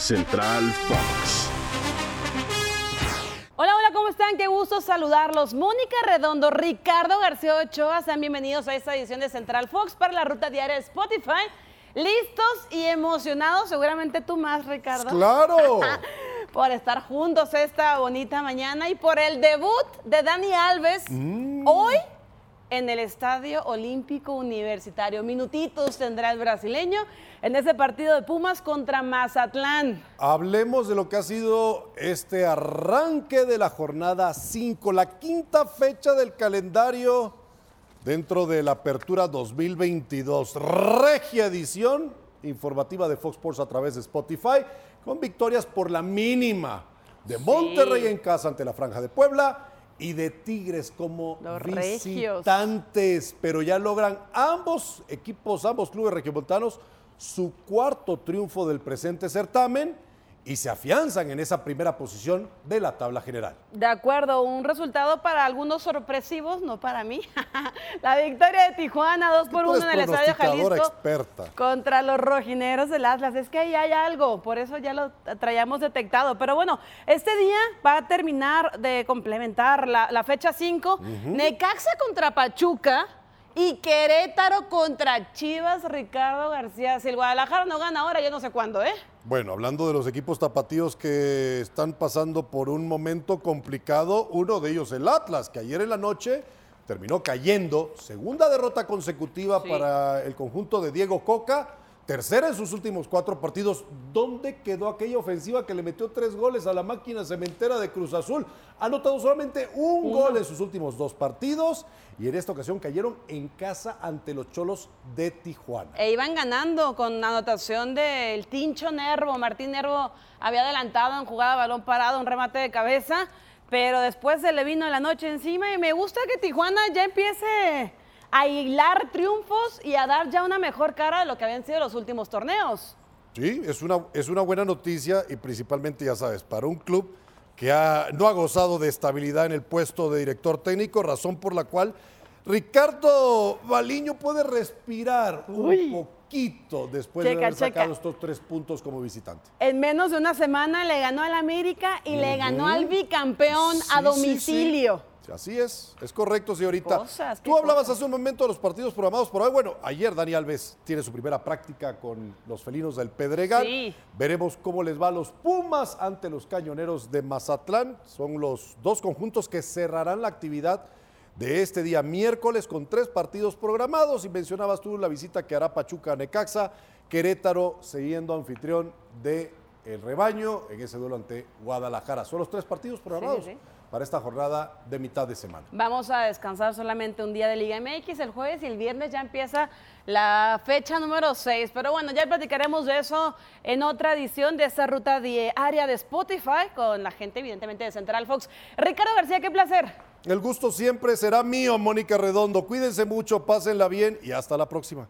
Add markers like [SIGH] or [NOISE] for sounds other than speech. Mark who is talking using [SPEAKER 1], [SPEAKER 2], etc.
[SPEAKER 1] Central Fox.
[SPEAKER 2] Hola, hola, ¿cómo están? Qué gusto saludarlos. Mónica Redondo, Ricardo García Ochoa, sean bienvenidos a esta edición de Central Fox para la ruta diaria de Spotify. Listos y emocionados, seguramente tú más, Ricardo.
[SPEAKER 3] ¡Claro! [LAUGHS]
[SPEAKER 2] por estar juntos esta bonita mañana y por el debut de Dani Alves hoy en el Estadio Olímpico Universitario. Minutitos tendrá el brasileño en ese partido de Pumas contra Mazatlán.
[SPEAKER 3] Hablemos de lo que ha sido este arranque de la jornada 5, la quinta fecha del calendario dentro de la apertura 2022. Regia edición informativa de Fox Sports a través de Spotify, con victorias por la mínima de Monterrey en casa ante la Franja de Puebla y de Tigres como
[SPEAKER 2] Los regios.
[SPEAKER 3] visitantes, pero ya logran ambos equipos, ambos clubes regiomontanos, su cuarto triunfo del presente certamen y se afianzan en esa primera posición de la tabla general.
[SPEAKER 2] De acuerdo, un resultado para algunos sorpresivos, no para mí. [LAUGHS] la victoria de Tijuana, 2 por
[SPEAKER 3] Tú
[SPEAKER 2] 1
[SPEAKER 3] eres
[SPEAKER 2] en el Estadio Jalisco.
[SPEAKER 3] experta.
[SPEAKER 2] Contra los rojineros del Atlas. Es que ahí hay algo, por eso ya lo traíamos detectado. Pero bueno, este día va a terminar de complementar la, la fecha 5. Necaxa contra Pachuca y Querétaro contra Chivas, Ricardo García. Si el Guadalajara no gana ahora, yo no sé cuándo, ¿eh?
[SPEAKER 3] Bueno, hablando de los equipos tapatíos que están pasando por un momento complicado, uno de ellos el Atlas, que ayer en la noche terminó cayendo, segunda derrota consecutiva
[SPEAKER 2] Sí.
[SPEAKER 3] para el conjunto de Diego Coca, tercera en sus últimos cuatro partidos. ¿Dónde quedó aquella ofensiva que le metió tres goles a la máquina cementera de Cruz Azul? Ha anotado solamente un gol en sus últimos dos partidos y en esta ocasión cayeron en casa ante los Cholos de Tijuana.
[SPEAKER 2] E iban ganando con anotación del Tincho Nervo. Martín Nervo había adelantado en jugada balón parado, un remate de cabeza, pero después se le vino la noche encima y me gusta que Tijuana ya empiece a hilar triunfos y a dar ya una mejor cara de lo que habían sido los últimos torneos.
[SPEAKER 3] Sí, es una, es una buena noticia y principalmente, ya sabes, para un club que ha- no ha gozado de estabilidad en el puesto de director técnico, razón por la cual Ricardo Baliño puede respirar
[SPEAKER 2] Uy.
[SPEAKER 3] un poquito después de
[SPEAKER 2] Checa,
[SPEAKER 3] haber sacado
[SPEAKER 2] checa.
[SPEAKER 3] estos tres puntos como visitante.
[SPEAKER 2] En menos de una semana le ganó al América y le ganó al bicampeón
[SPEAKER 3] Sí,
[SPEAKER 2] a
[SPEAKER 3] sí,
[SPEAKER 2] domicilio.
[SPEAKER 3] sí. Así es, es correcto, señorita.
[SPEAKER 2] Cosas,
[SPEAKER 3] Tú hablabas
[SPEAKER 2] cosas.
[SPEAKER 3] hace un momento de los partidos programados por hoy. Bueno, ayer Dani Alves tiene su primera práctica con los felinos del Pedregal.
[SPEAKER 2] Sí.
[SPEAKER 3] Veremos cómo les va a los Pumas ante los cañoneros de Mazatlán. Son los dos conjuntos que cerrarán la actividad de este día miércoles con tres partidos programados. Y mencionabas tú la visita que hará Pachuca a Necaxa, Querétaro siguiendo anfitrión de el rebaño en ese duelo ante Guadalajara. Son los tres partidos programados
[SPEAKER 2] sí.
[SPEAKER 3] Para esta jornada de mitad de semana.
[SPEAKER 2] Vamos a descansar solamente un día de Liga MX el jueves y el viernes ya empieza la fecha número 6. Pero bueno, ya platicaremos de eso en otra edición de esta ruta diaria de Spotify con la gente evidentemente de Central Fox. Ricardo García, qué placer.
[SPEAKER 3] El gusto siempre será mío, Mónica Redondo. Cuídense mucho, pásenla bien y hasta la próxima.